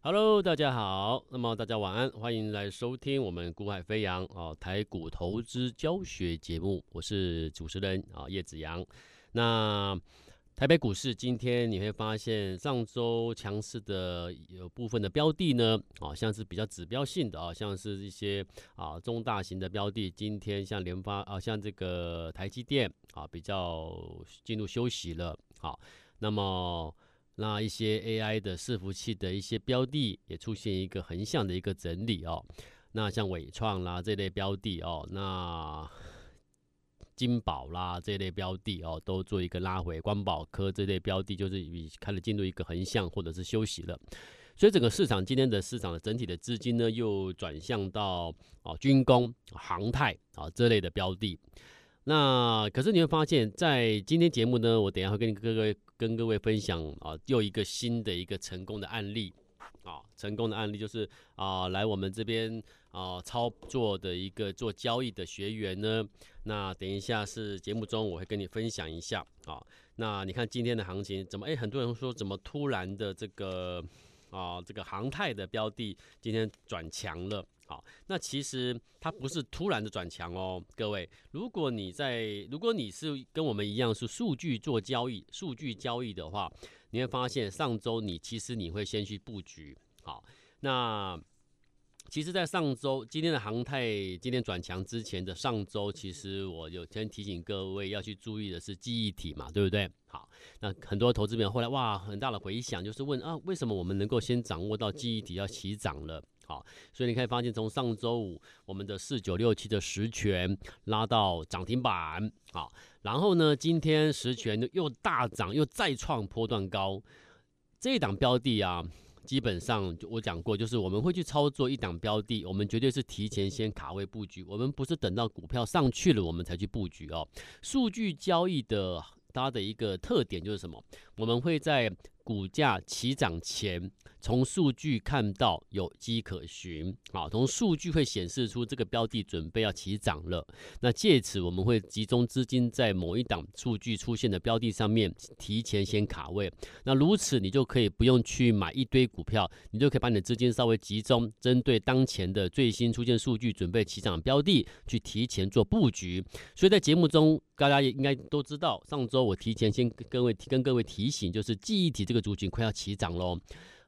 Hello，大家好，那么大家晚安，欢迎来收听我们股海飞扬啊台股投资教学节目，我是主持人啊叶子阳。那台北股市今天你会发现，上周强势的有部分的标的呢，啊像是比较指标性的啊，像是一些啊中大型的标的，今天像联发啊，像这个台积电啊，比较进入休息了。好，那么。那一些 AI 的伺服器的一些标的也出现一个横向的一个整理哦。那像伟创啦这类标的哦，那金宝啦这类标的哦，都做一个拉回。光宝科这类标的就是已开始进入一个横向或者是休息了。所以整个市场今天的市场的整体的资金呢，又转向到啊军工、航太啊这类的标的。那可是你会发现，在今天节目呢，我等下会跟各位跟各位分享啊，又一个新的一个成功的案例啊，成功的案例就是啊，来我们这边啊操作的一个做交易的学员呢。那等一下是节目中我会跟你分享一下啊。那你看今天的行情怎么？哎，很多人说怎么突然的这个啊这个航太的标的今天转强了。好，那其实它不是突然的转强哦，各位。如果你在，如果你是跟我们一样是数据做交易、数据交易的话，你会发现上周你其实你会先去布局。好，那其实，在上周今天的航太今天转强之前的上周，其实我有先提醒各位要去注意的是记忆体嘛，对不对？好，那很多投资人后来哇，很大的回响就是问啊，为什么我们能够先掌握到记忆体要起涨了？好，所以你可以发现，从上周五我们的四九六七的十权拉到涨停板，好，然后呢，今天十权又大涨，又再创波段高。这一档标的啊，基本上我讲过，就是我们会去操作一档标的，我们绝对是提前先卡位布局，我们不是等到股票上去了我们才去布局哦。数据交易的它的一个特点就是什么？我们会在股价起涨前。从数据看到有迹可循，啊，从数据会显示出这个标的准备要起涨了。那借此我们会集中资金在某一档数据出现的标的上面，提前先卡位。那如此你就可以不用去买一堆股票，你就可以把你的资金稍微集中，针对当前的最新出现数据准备起涨标的去提前做布局。所以在节目中，大家也应该都知道，上周我提前先跟各位跟各位提醒，就是记忆体这个族群快要起涨喽。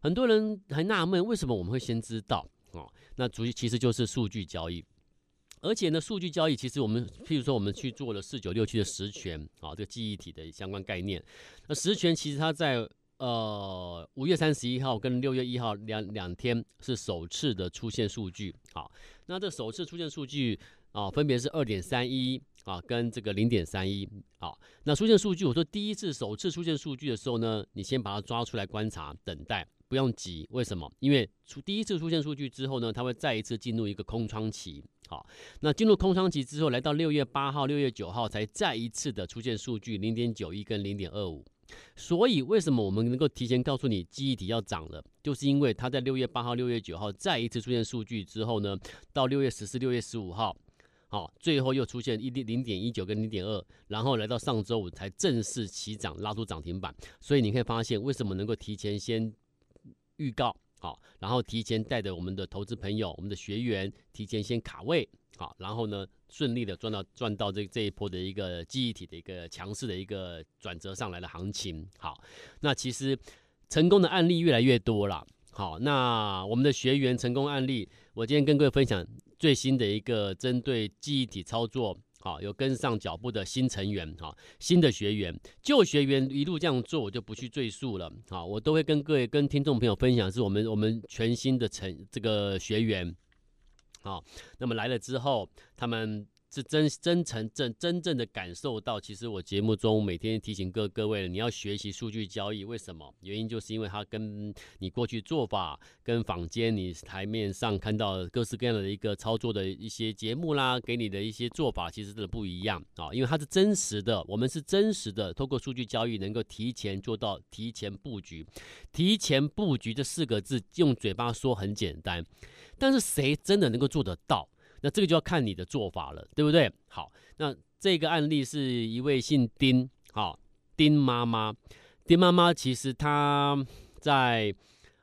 很多人还纳闷，为什么我们会先知道？哦，那主其实就是数据交易，而且呢，数据交易其实我们，譬如说我们去做了四九六七的十权，啊，这个记忆体的相关概念。那十权其实它在呃五月三十一号跟六月一号两两天是首次的出现数据，好，那这首次出现数据啊，分别是二点三一啊跟这个零点三一，啊，那出现数据，我说第一次首次出现数据的时候呢，你先把它抓出来观察，等待。不用急，为什么？因为出第一次出现数据之后呢，它会再一次进入一个空窗期。好，那进入空窗期之后，来到六月八号、六月九号才再一次的出现数据零点九一跟零点二五。所以为什么我们能够提前告诉你记忆体要涨了？就是因为它在六月八号、六月九号再一次出现数据之后呢，到六月十四、六月十五号，好，最后又出现一零点一九跟零点二，然后来到上周五才正式起涨，拉出涨停板。所以你可以发现，为什么能够提前先。预告好，然后提前带着我们的投资朋友、我们的学员提前先卡位好，然后呢顺利的赚到赚到这这一波的一个记忆体的一个强势的一个转折上来的行情好，那其实成功的案例越来越多了好，那我们的学员成功案例，我今天跟各位分享最新的一个针对记忆体操作。好，有跟上脚步的新成员，哈，新的学员，旧学员一路这样做，我就不去赘述了。好，我都会跟各位、跟听众朋友分享，是我们我们全新的成这个学员。好，那么来了之后，他们。是真真诚正真正的感受到，其实我节目中每天提醒各各位，你要学习数据交易，为什么？原因就是因为它跟你过去做法，跟坊间你台面上看到各式各样的一个操作的一些节目啦，给你的一些做法，其实都不一样啊，因为它是真实的，我们是真实的，透过数据交易能够提前做到提前布局，提前布局这四个字用嘴巴说很简单，但是谁真的能够做得到？那这个就要看你的做法了，对不对？好，那这个案例是一位姓丁，好，丁妈妈，丁妈妈其实她在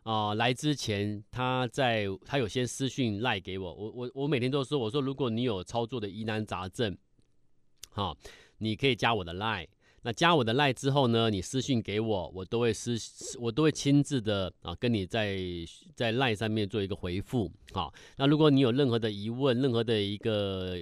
啊、来之前，她在她有先私讯赖给我，我我我每天都说，我说如果你有操作的疑难杂症，好、你可以加我的赖。那加我的赖之后呢，你私信给我，我都会私我都会亲自的啊跟你在在赖上面做一个回复。好、那如果你有任何的疑问，任何的一个。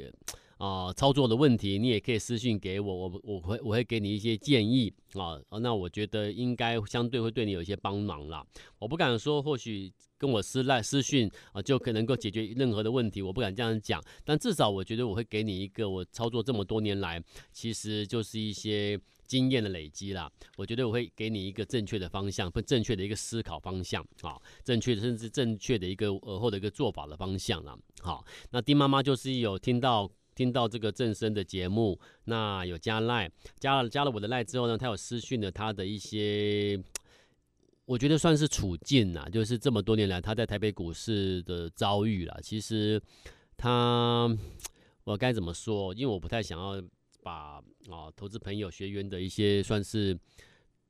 啊，操作的问题，你也可以私信给我，我我会我会给你一些建议啊。那我觉得应该相对会对你有一些帮忙啦。我不敢说，或许跟我私赖私讯啊，就可能够解决任何的问题，我不敢这样讲。但至少我觉得我会给你一个我操作这么多年来，其实就是一些经验的累积啦。我觉得我会给你一个正确的方向，不正确的一个思考方向啊，正确的甚至正确的一个而后的一个做法的方向啦。好，那丁妈妈就是有听到。听到这个正声的节目，那有加赖，加了加了我的赖之后呢，他有私讯了他的一些，我觉得算是处境呐，就是这么多年来他在台北股市的遭遇啦。其实他，我该怎么说？因为我不太想要把啊投资朋友学员的一些算是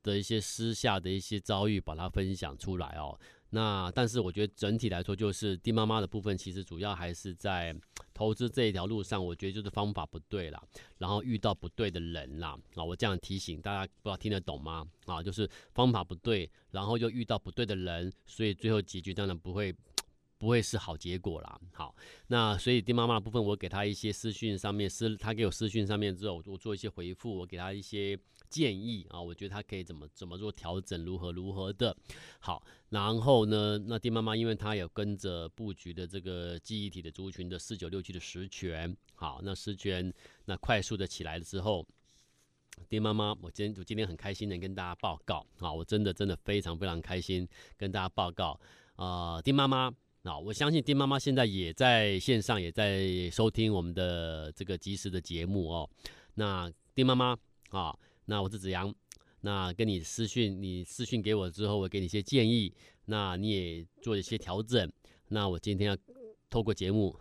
的一些私下的一些遭遇，把它分享出来哦。那但是我觉得整体来说，就是丁妈妈的部分，其实主要还是在投资这一条路上，我觉得就是方法不对啦，然后遇到不对的人啦。啊，我这样提醒大家，不知道听得懂吗？啊，就是方法不对，然后又遇到不对的人，所以最后结局当然不会不会是好结果啦。好，那所以丁妈妈的部分，我给她一些私讯上面私，她给我私讯上面之后，我做一些回复，我给她一些。建议啊，我觉得她可以怎么怎么做调整，如何如何的。好，然后呢，那丁妈妈因为她有跟着布局的这个记忆体的族群的四九六七的十銓，好，那十銓那快速的起来了之后，丁妈妈，我今天我今天很开心的跟大家报告啊，我真的真的非常非常开心跟大家报告啊，丁妈妈啊，我相信丁妈妈现在也在线上也在收听我们的这个即时的节目哦。那丁妈妈啊。那我是子阳，那跟你私讯，你私讯给我之后，我给你一些建议，那你也做一些调整。那我今天要透过节目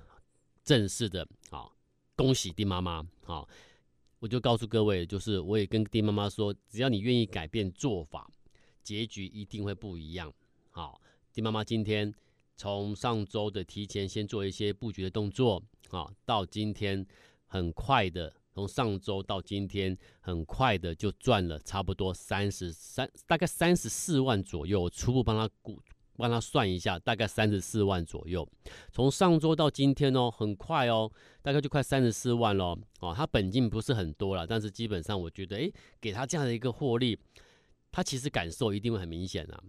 正式的，啊，恭喜丁妈妈，啊，我就告诉各位，就是我也跟丁妈妈说，只要你愿意改变做法，结局一定会不一样。好，丁妈妈今天从上周的提前先做一些布局的动作，啊，到今天很快的。从上周到今天，很快的就赚了差不多三十三，大概三十四万左右。初步帮他估，帮他算一下，大概三十四万左右。从上周到今天哦，很快哦，大概就快三十四万了。哦，他本金不是很多了，但是基本上我觉得，诶，给他这样的一个获利，他其实感受一定会很明显啊。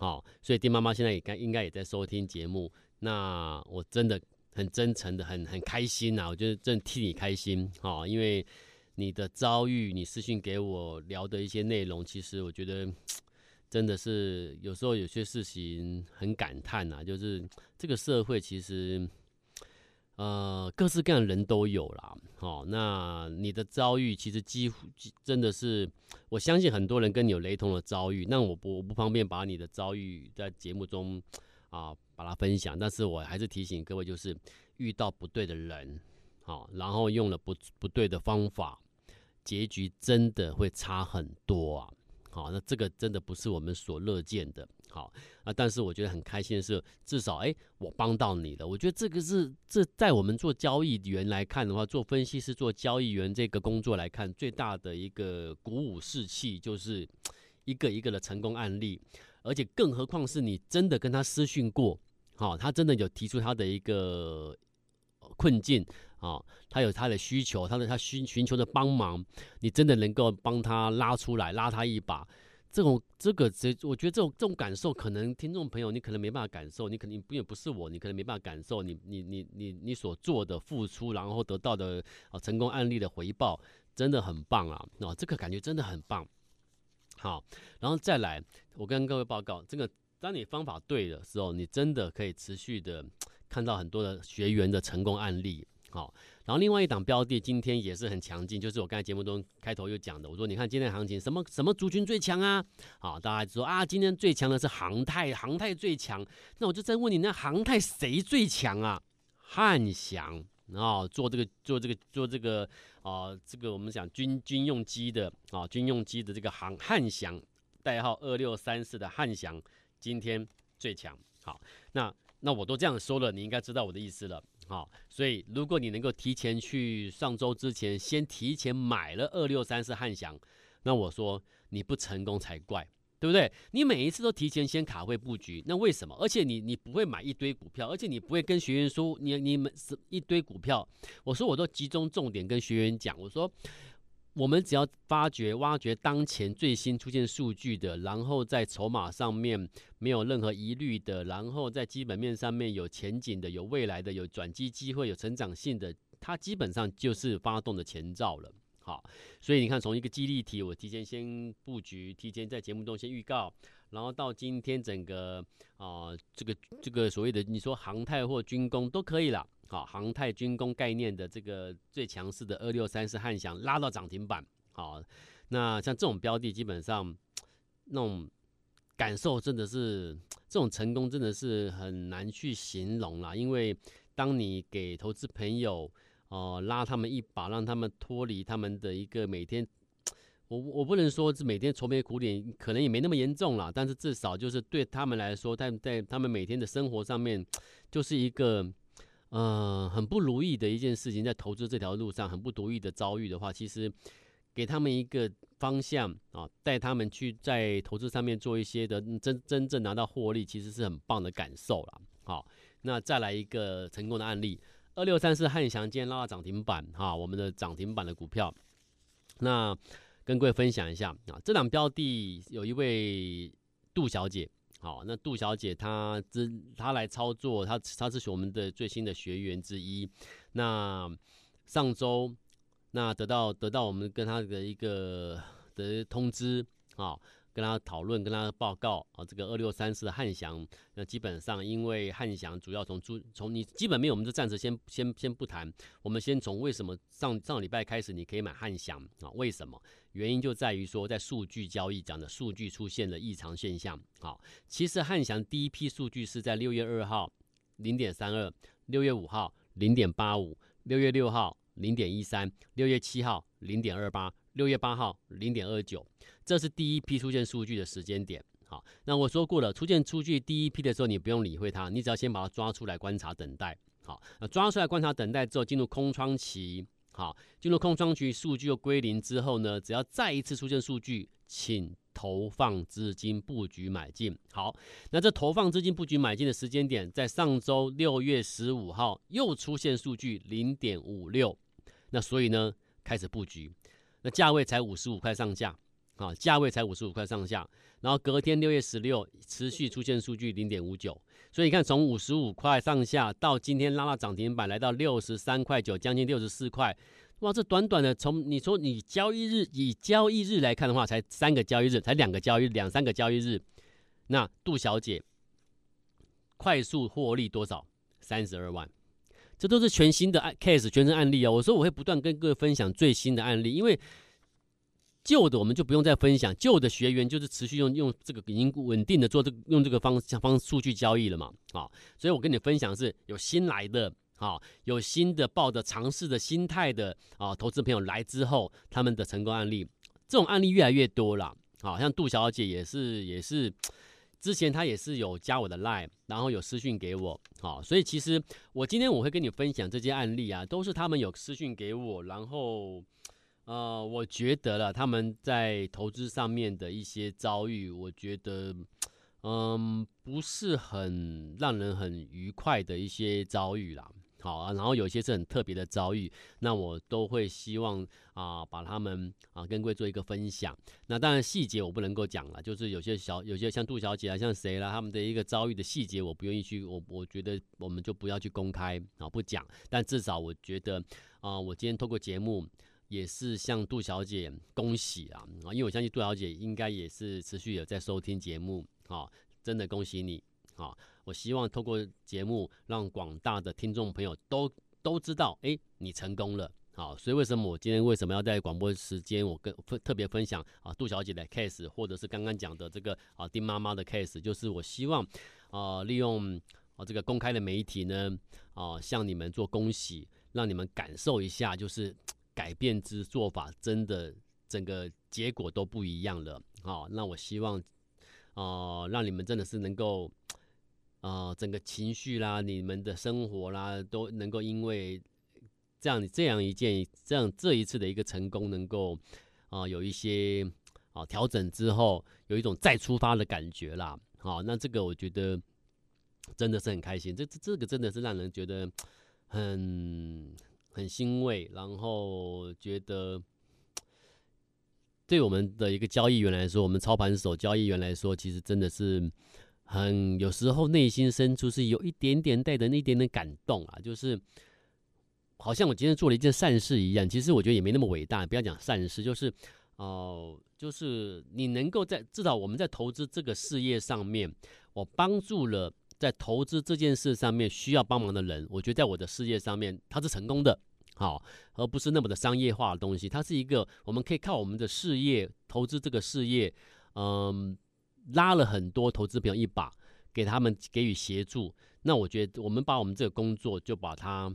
好，所以丁妈妈现在也该应该也在收听节目。那我真的。很真诚的，很很开心呐！我觉得真替你开心哈，因为你的遭遇，你私信给我聊的一些内容，其实我觉得真的是有时候有些事情很感叹呐，就是这个社会其实呃各式各样的人都有啦。好，那你的遭遇其实几乎真的是，我相信很多人跟你有雷同的遭遇，那我不我不方便把你的遭遇在节目中。啊，把它分享，但是我还是提醒各位，就是遇到不对的人，好，然后用了不不对的方法，结局真的会差很多啊。好，那这个真的不是我们所乐见的。好啊，但是我觉得很开心的是，至少哎，我帮到你了。我觉得这个是这在我们做交易员来看的话，做分析师、做交易员这个工作来看，最大的一个鼓舞士气，就是一个一个的成功案例。而且更何况是你真的跟他私讯过，好，他真的有提出他的一个困境，啊，他有他的需求，他的他寻寻求的帮忙，你真的能够帮他拉出来，拉他一把，这种这个这，我觉得这种这种感受，可能听众朋友你可能没办法感受，你肯定也不是我，你可能没办法感受你你你你你所做的付出，然后得到的啊成功案例的回报，真的很棒啊，啊，这个感觉真的很棒。好，然后再来，我跟各位报告，这个当你方法对的时候，你真的可以持续的看到很多的学员的成功案例。好，然后另外一档标的今天也是很强劲，就是我刚才节目中开头又讲的，我说你看今天行情什么什么族群最强啊？好，大家说啊，今天最强的是航太，航太最强。那我就再问你，那航太谁最强啊？汉翔。啊做这个做这个做这个啊、这个我们讲军军用机的啊、军用机的这个航汉翔，代号二六三四的汉翔，今天最强。好，那那我都这样说了，你应该知道我的意思了。好，所以如果你能够提前去上周之前先提前买了二六三四汉翔，那我说你不成功才怪。对不对？你每一次都提前先卡位布局，那为什么？而且你你不会买一堆股票，而且你不会跟学员说你你们是一堆股票。我说我都集中重点跟学员讲，我说我们只要发掘挖掘当前最新出现数据的，然后在筹码上面没有任何疑虑的，然后在基本面上面有前景的、有未来的、有转机机会、有成长性的，它基本上就是发动的前兆了。好，所以你看，从一个激励题，我提前先布局，提前在节目中先预告，然后到今天整个啊、这个这个所谓的你说航太或军工都可以了。好，航太军工概念的这个最强势的二六三四汉翔拉到涨停板。好，那像这种标的，基本上那种感受真的是这种成功真的是很难去形容啦，因为当你给投资朋友。哦、拉他们一把，让他们脱离他们的一个每天，我我不能说是每天愁眉苦脸，可能也没那么严重啦，但是至少就是对他们来说，在在他们每天的生活上面，就是一个呃很不如意的一件事情，在投资这条路上很不如意的遭遇的话，其实给他们一个方向啊，带他们去在投资上面做一些的真真正拿到获利，其实是很棒的感受了。好，那再来一个成功的案例。二六三四汉翔今天拉到涨停板哈，我们的涨停板的股票，那跟各位分享一下。啊，这档标的有一位杜小姐，好，那杜小姐她之她来操作，她她是我们的最新的学员之一，那上周那得到得到我们跟她的一个的通知。啊。跟他讨论，跟他报告啊，这个二六三四的汉翔，那基本上因为汉翔主要从出从你基本面，我们就暂时先先先不谈，我们先从为什么上上礼拜开始你可以买汉翔啊？为什么？原因就在于说在数据交易讲的数据出现了异常现象。好，其实汉翔第一批数据是在六月二号零点三二，六月五号零点八五，六月六号零点一三，六月七号零点二八。六月八号零点二九，这是第一批出现数据的时间点。好，那我说过了，出现数据第一批的时候，你不用理会它，你只要先把它抓出来观察等待。好，那抓出来观察等待之后，进入空窗期。好，进入空窗期，数据又归零之后呢，只要再一次出现数据，请投放资金布局买进。好，那这投放资金布局买进的时间点，在上周六月十五号又出现数据零点五六，那所以呢，开始布局。那价位才五十五块上下，啊，价位才五十五块上下，然后隔天六月十六持续出现数据零点五九，所以你看从五十五块上下到今天拉到涨停板来到六十三块九，将近六十四块，哇，这短短的从你说你交易日以交易日来看的话，才三个交易日，才两个交易，两三个交易日，那杜小姐快速获利多少？三十二万。这都是全新的案 case，全新案例哦。我说我会不断跟各位分享最新的案例，因为旧的我们就不用再分享，旧的学员就是持续用用这个已经稳定的做这个用这个方向方数据交易了嘛，啊，所以我跟你分享是有新来的啊，有新的抱着尝试的心态的啊，投资朋友来之后他们的成功案例，这种案例越来越多了，好像杜小姐也是也是。之前他也是有加我的 line，然后有私讯给我，好，所以其实我今天我会跟你分享这些案例啊，都是他们有私讯给我，然后呃，我觉得了他们在投资上面的一些遭遇，我觉得嗯不是很让人很愉快的一些遭遇啦。好啊，然后有些是很特别的遭遇，那我都会希望啊，把他们啊跟各位做一个分享。那当然细节我不能够讲了，就是有些小，有些像杜小姐啊，像谁啦，他们的一个遭遇的细节，我不愿意去，我我觉得我们就不要去公开啊，不讲。但至少我觉得啊，我今天透过节目也是向杜小姐恭喜啊啊，因为我相信杜小姐应该也是持续有在收听节目啊，真的恭喜你啊。我希望透过节目，让广大的听众朋友都都知道，哎，你成功了，好，所以为什么我今天为什么要在广播时间，我跟分特别分享啊杜小姐的 case，或者是刚刚讲的这个啊丁妈妈的 case，就是我希望啊利用啊这个公开的媒体呢啊向你们做恭喜，让你们感受一下，就是改变之做法真的整个结果都不一样了，好，那我希望啊让你们真的是能够。呃整个情绪啦、你们的生活啦，都能够因为这样这样一件这样这一次的一个成功，能够啊、有一些啊调整之后，有一种再出发的感觉啦。好，那这个我觉得真的是很开心，这这这个真的是让人觉得很很欣慰，然后觉得对我们的一个交易员来说，我们操盘手交易员来说，其实真的是很有时候内心深处是有一点点带着那一点点感动啊，就是好像我今天做了一件善事一样。其实我觉得也没那么伟大，不要讲善事，就是。哦，就是你能够在至少我们在投资这个事业上面，我帮助了在投资这件事上面需要帮忙的人，我觉得在我的事业上面它是成功的，好，而不是那么的商业化的东西。它是一个我们可以靠我们的事业投资这个事业，嗯，拉了很多投资朋友一把，给他们给予协助。那我觉得我们把我们这个工作就把它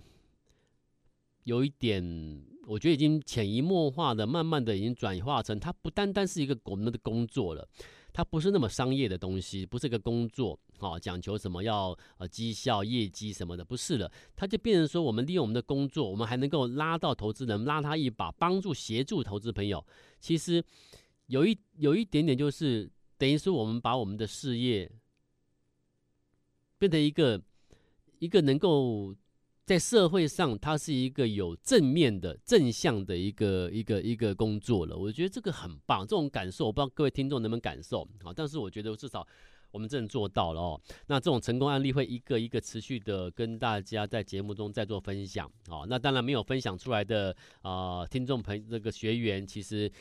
有一点。我觉得已经潜移默化的，慢慢的已经转化成，它不单单是一个我们的工作了，它不是那么商业的东西，不是一个工作，好、哦、讲求什么要呃绩效、业绩什么的，不是了，它就变成说，我们利用我们的工作，我们还能够拉到投资人，拉他一把，帮助协助投资朋友。其实有一有一点点，就是等于说，我们把我们的事业变成一个一个能够。在社会上，它是一个有正面的、正向的一个一个一个工作了。我觉得这个很棒，这种感受我不知道各位听众能不能感受啊？但是我觉得至少我们真的做到了哦。那这种成功案例会一个一个持续的跟大家在节目中再做分享啊。那当然没有分享出来的啊、呃，听众朋友这个学员其实。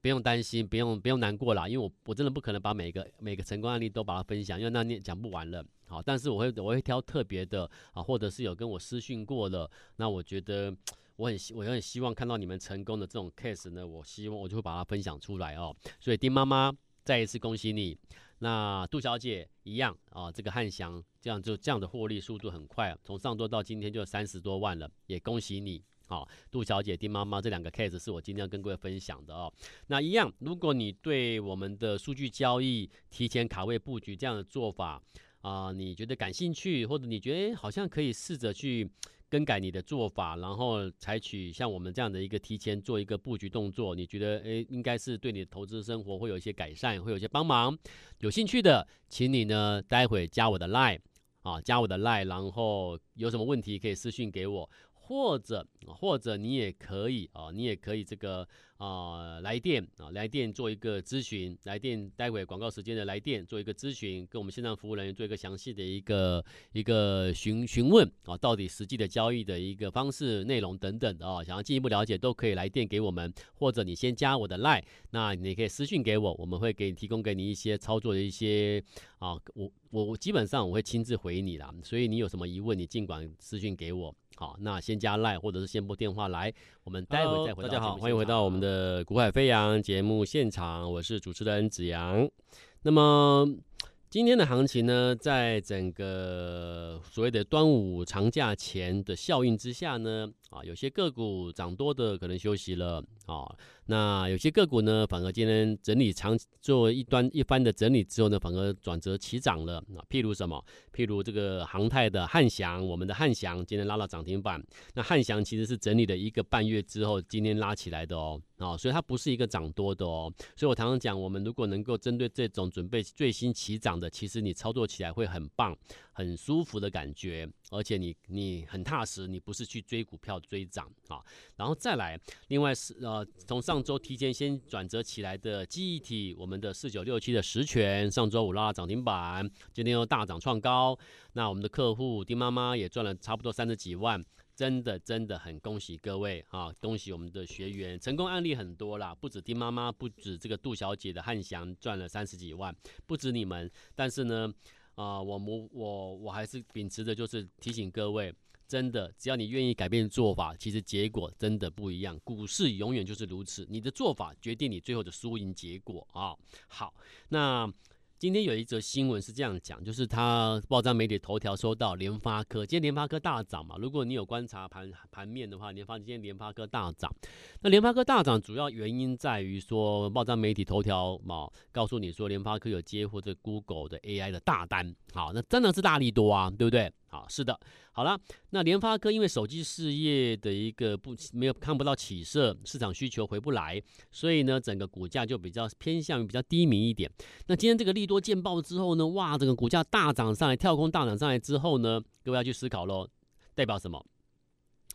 不用担心，不用不用难过啦，因为我我真的不可能把每个每个成功案例都把它分享，因为那你讲不完了。好，但是我会我会挑特别的啊，或者是有跟我私讯过的，那我觉得我很我很希望看到你们成功的这种 case 呢，我希望我就会把它分享出来哦。所以丁妈妈再一次恭喜你，那杜小姐一样啊，这个汉翔这样就这样的获利速度很快，从上周到今天就三十多万了，也恭喜你。好，杜小姐、丁妈妈这两个 case 是我今天要跟各位分享的哦。那一样，如果你对我们的数据交易、提前卡位布局这样的做法啊、你觉得感兴趣，或者你觉得好像可以试着去更改你的做法，然后采取像我们这样的一个提前做一个布局动作，你觉得诶应该是对你的投资生活会有一些改善，会有一些帮忙。有兴趣的，请你呢待会加我的 line 啊，加我的 line，然后有什么问题可以私信给我。或者，或者你也可以啊，你也可以这个啊来电啊来电做一个咨询，来电待会广告时间的来电做一个咨询，跟我们线上服务人员做一个详细的一个一个询询问啊，到底实际的交易的一个方式、内容等等的啊，想要进一步了解都可以来电给我们，或者你先加我的 line，那你可以私信给我，我们会给提供给你一些操作的一些啊，我我我基本上我会亲自回你啦，所以你有什么疑问，你尽管私信给我。好，那先加赖，或者是先拨电话来，我们待会再回到。大家好，欢迎回到我们的股海飞扬节目现场，我是主持人子阳。那么今天的行情呢，在整个所谓的端午长假前的效应之下呢，啊，有些个股涨多的可能休息了，啊。那有些个股呢，反而今天整理长做一端一番的整理之后呢，反而转折起涨了啊。譬如什么？譬如这个航太的汉翔，我们的汉翔今天拉到涨停板。那汉翔其实是整理了一个半月之后，今天拉起来的哦啊，所以它不是一个涨多的哦。所以我常常讲，我们如果能够针对这种准备最新起涨的，其实你操作起来会很棒。很舒服的感觉，而且你你很踏实，你不是去追股票追涨啊，然后再来，另外是呃，从上周提前先转折起来的记忆体，我们的四九六七的实权，上周五拉涨停板，今天又大涨创高，那我们的客户丁妈妈也赚了差不多三十几万，真的真的很恭喜各位啊，恭喜我们的学员，成功案例很多啦，不止丁妈妈，不止这个杜小姐的汉翔赚了三十几万，不止你们，但是呢。啊、我我我我还是秉持的，就是提醒各位，真的，只要你愿意改变做法，其实结果真的不一样。股市永远就是如此，你的做法决定你最后的输赢结果啊。好，那今天有一则新闻是这样讲，就是他报章媒体头条收到联发科，今天联发科大涨嘛。如果你有观察盘盘面的话，联发今天联发科大涨。那联发科大涨主要原因在于说，报章媒体头条嘛，告诉你说联发科有接获这 Google 的 AI 的大单。好，那真的是大力多啊，对不对？啊，是的。好了，那联发科因为手机事业的一个不没有看不到起色，市场需求回不来，所以呢，整个股价就比较偏向于比较低迷一点。那今天这个利多见报之后呢，哇，整个股价大涨上来，跳空大涨上来之后呢，各位要去思考喽，代表什么？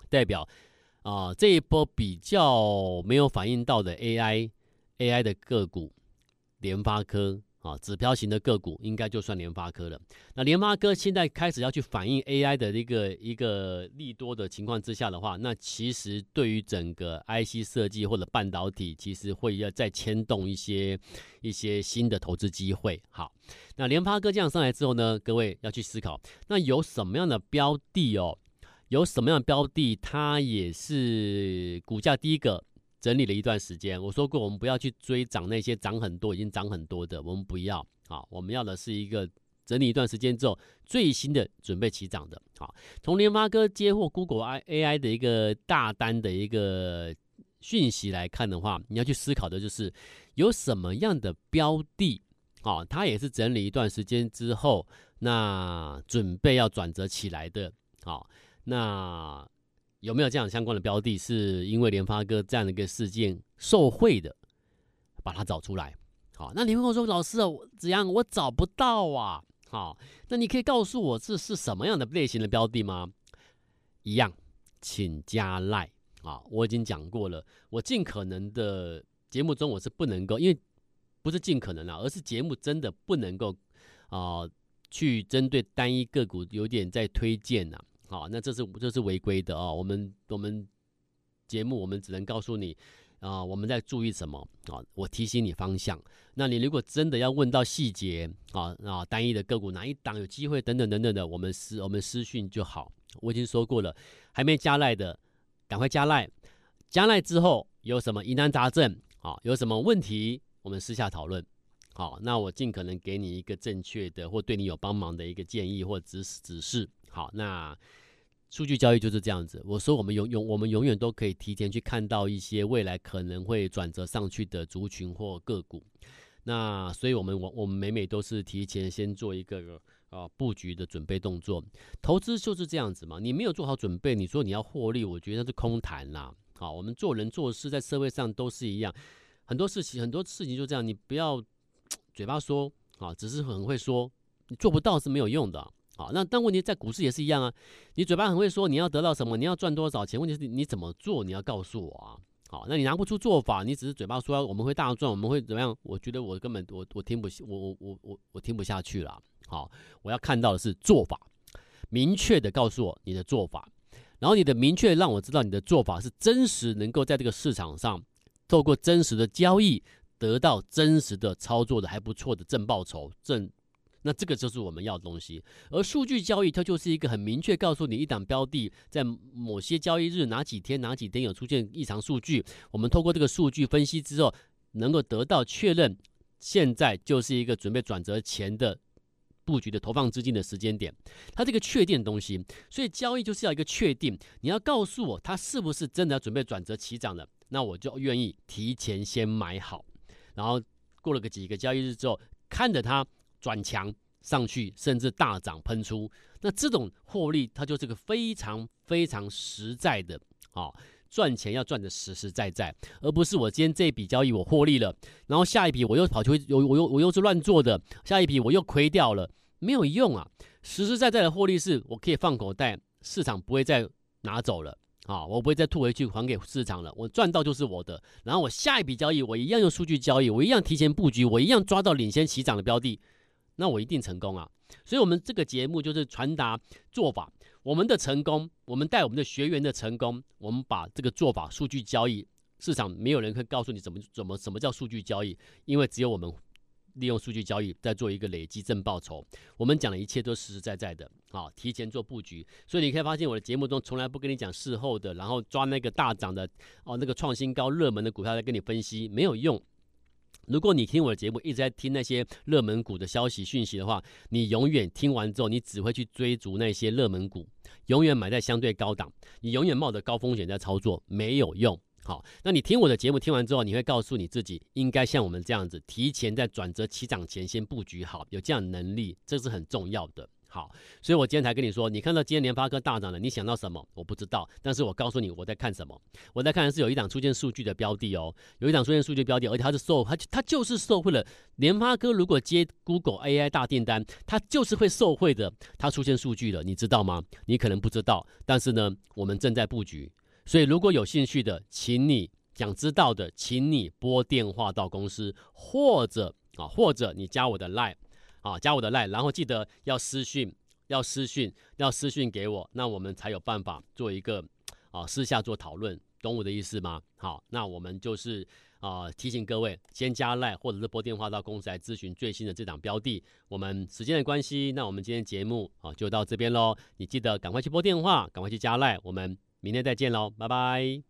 代表啊、这一波比较没有反应到的 AI AI 的个股，联发科。啊，指标型的个股应该就算联发科了。那联发科现在开始要去反映 AI 的一个一个利多的情况之下的话，那其实对于整个 IC 设计或者半导体，其实会要再牵动一些一些新的投资机会。好，那联发科这样上来之后呢，各位要去思考，那有什么样的标的哦？有什么样的标的，它也是股价第一个。整理了一段时间，我说过，我们不要去追涨那些涨很多、已经涨很多的，我们不要啊。我们要的是一个整理一段时间之后最新的准备起涨的。好，从联发科接获 Google AI 的一个大单的一个讯息来看的话，你要去思考的就是有什么样的标的啊？它也是整理一段时间之后，那准备要转折起来的。好，那。有没有这样相关的标的，是因为联发哥这样的一个事件受贿的，把它找出来。好，那你会跟我说，老师啊，子阳，我找不到啊。好，那你可以告诉我这是什么样的类型的标的吗？一样，请加赖。啊，我已经讲过了，我尽可能的节目中我是不能够，因为不是尽可能啊，而是节目真的不能够啊，去针对单一个股有点在推荐呐、啊。好，那这是这是违规的啊！我们我们节目我们只能告诉你啊，我们在注意什么啊？我提醒你方向。那你如果真的要问到细节啊啊，单一的个股哪一档有机会等等等等的，我们私我们私讯就好。我已经说过了，还没加赖的赶快加赖，加赖之后有什么疑难杂症啊？有什么问题我们私下讨论。好，那我尽可能给你一个正确的或对你有帮忙的一个建议或指指示。好，那。数据交易就是这样子。我说，我们永永我们永远都可以提前去看到一些未来可能会转折上去的族群或个股。那所以，我们我我们每每都是提前先做一个啊布局的准备动作。投资就是这样子嘛。你没有做好准备，你说你要获利，我觉得那是空谈啦。好，我们做人做事在社会上都是一样，很多事情很多事情就这样，你不要嘴巴说啊，只是很会说，你做不到是没有用的。好，那但问题在股市也是一样啊。你嘴巴很会说你要得到什么，你要赚多少钱，问题是你怎么做，你要告诉我啊。好，那你拿不出做法，你只是嘴巴说我们会大赚，我们会怎么样？我觉得我根本我我听不我我我我我听不下去了。好，我要看到的是做法，明确的告诉我你的做法，然后你的明确让我知道你的做法是真实，能够在这个市场上透过真实的交易得到真实的操作的还不错的正报酬正。那这个就是我们要的东西，而数据交易它就是一个很明确告诉你一档标的在某些交易日哪几天哪几天有出现异常数据，我们透过这个数据分析之后，能够得到确认，现在就是一个准备转折前的布局的投放资金的时间点，它这个确定的东西，所以交易就是要一个确定，你要告诉我它是不是真的要准备转折起涨了，那我就愿意提前先买好，然后过了个几个交易日之后，看着它。转强上去，甚至大涨喷出，那这种获利它就是个非常非常实在的啊，赚钱要赚得实实在在，而不是我今天这笔交易我获利了，然后下一笔我又跑去我我又我又是乱做的，下一笔我又亏掉了，没有用啊！实实在在的获利是我可以放口袋，市场不会再拿走了啊，我不会再吐回去还给市场了，我赚到就是我的，然后我下一笔交易我一样用数据交易，我一样提前布局，我一样抓到领先起涨的标的。那我一定成功啊！所以，我们这个节目就是传达做法。我们的成功，我们带我们的学员的成功，我们把这个做法，数据交易市场没有人会告诉你怎么怎么什么叫数据交易，因为只有我们利用数据交易在做一个累积正报酬。我们讲的一切都实实在在的啊，提前做布局。所以你可以发现，我的节目中从来不跟你讲事后的，然后抓那个大涨的哦，那个创新高热门的股票来跟你分析，没有用。如果你听我的节目一直在听那些热门股的消息讯息的话，你永远听完之后，你只会去追逐那些热门股，永远买在相对高档，你永远冒着高风险在操作，没有用。好，那你听我的节目听完之后，你会告诉你自己，应该像我们这样子，提前在转折起涨前先布局好，有这样能力，这是很重要的。好，所以我今天才跟你说，你看到今天联发科大涨了，你想到什么？我不知道，但是我告诉你我在看什么。我在看的是有一档出现数据的标的哦，有一档出现数据标的，而且它是受它它就是受惠了。联发科如果接 Google AI 大订单，它就是会受惠的。它出现数据了，你知道吗？你可能不知道，但是呢，我们正在布局。所以如果有兴趣的，请你想知道的，请你拨电话到公司，或者啊，或者你加我的 Line。啊，加我的 line，然后记得要私讯，要私讯，要私讯给我，那我们才有办法做一个啊私下做讨论，懂我的意思吗？好，那我们就是啊提醒各位，先加赖或者是拨电话到公司来咨询最新的这档标的。我们时间的关系，那我们今天节目啊就到这边喽。你记得赶快去拨电话，赶快去加赖我们明天再见喽，拜拜。